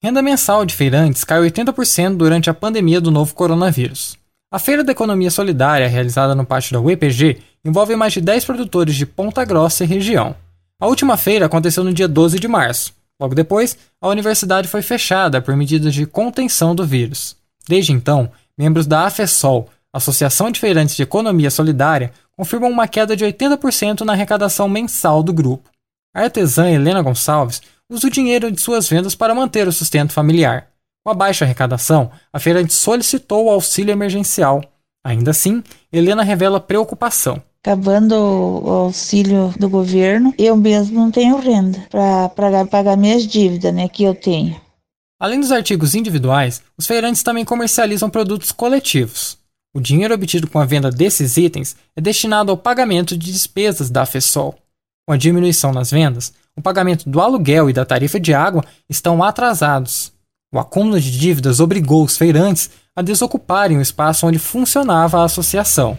Renda mensal de feirantes caiu 80% durante a pandemia do novo coronavírus. A Feira da Economia Solidária, realizada no pátio da UEPG, envolve mais de 10 produtores de Ponta Grossa e região. A última feira aconteceu no dia 12 de março. Logo depois, a universidade foi fechada por medidas de contenção do vírus. Desde então, membros da AFESOL, Associação de Feirantes de Economia Solidária, confirmam uma queda de 80% na arrecadação mensal do grupo. A artesã Helena Gonçalves usa o dinheiro de suas vendas para manter o sustento familiar. Com a baixa arrecadação, a feirante solicitou o auxílio emergencial. Ainda assim, Helena revela preocupação. Acabando o auxílio do governo, eu mesmo não tenho renda para pagar minhas dívidas né, que eu tenho. Além dos artigos individuais, os feirantes também comercializam produtos coletivos. O dinheiro obtido com a venda desses itens é destinado ao pagamento de despesas da FESOL. Com a diminuição nas vendas, o pagamento do aluguel e da tarifa de água estão atrasados. O acúmulo de dívidas obrigou os feirantes a desocuparem o espaço onde funcionava a associação.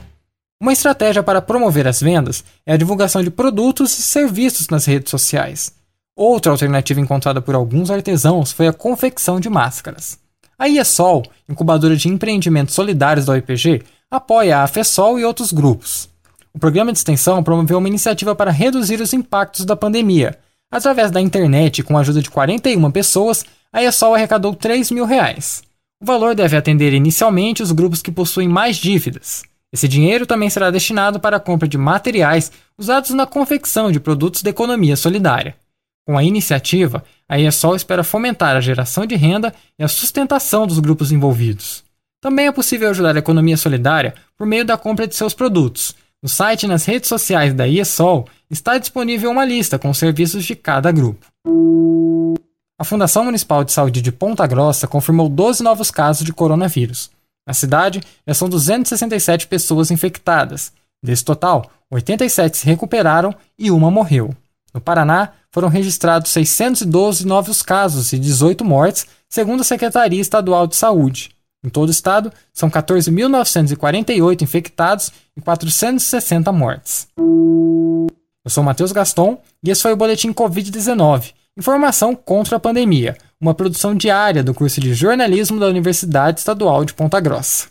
Uma estratégia para promover as vendas é a divulgação de produtos e serviços nas redes sociais. Outra alternativa encontrada por alguns artesãos foi a confecção de máscaras. A IESOL, incubadora de empreendimentos solidários da OIPG, apoia a FESOL e outros grupos. O programa de extensão promoveu uma iniciativa para reduzir os impactos da pandemia. Através da internet, com a ajuda de 41 pessoas, a ESOL arrecadou 3 mil reais. O valor deve atender inicialmente os grupos que possuem mais dívidas. Esse dinheiro também será destinado para a compra de materiais usados na confecção de produtos de economia solidária. Com a iniciativa, a ESOL espera fomentar a geração de renda e a sustentação dos grupos envolvidos. Também é possível ajudar a economia solidária por meio da compra de seus produtos, no site e nas redes sociais da IESOL está disponível uma lista com os serviços de cada grupo. A Fundação Municipal de Saúde de Ponta Grossa confirmou 12 novos casos de coronavírus. Na cidade, já são 267 pessoas infectadas. Desse total, 87 se recuperaram e uma morreu. No Paraná, foram registrados 612 novos casos e 18 mortes, segundo a Secretaria Estadual de Saúde. Em todo o estado, são 14.948 infectados e 460 mortes. Eu sou Matheus Gaston e esse foi o Boletim Covid-19 Informação contra a Pandemia, uma produção diária do curso de jornalismo da Universidade Estadual de Ponta Grossa.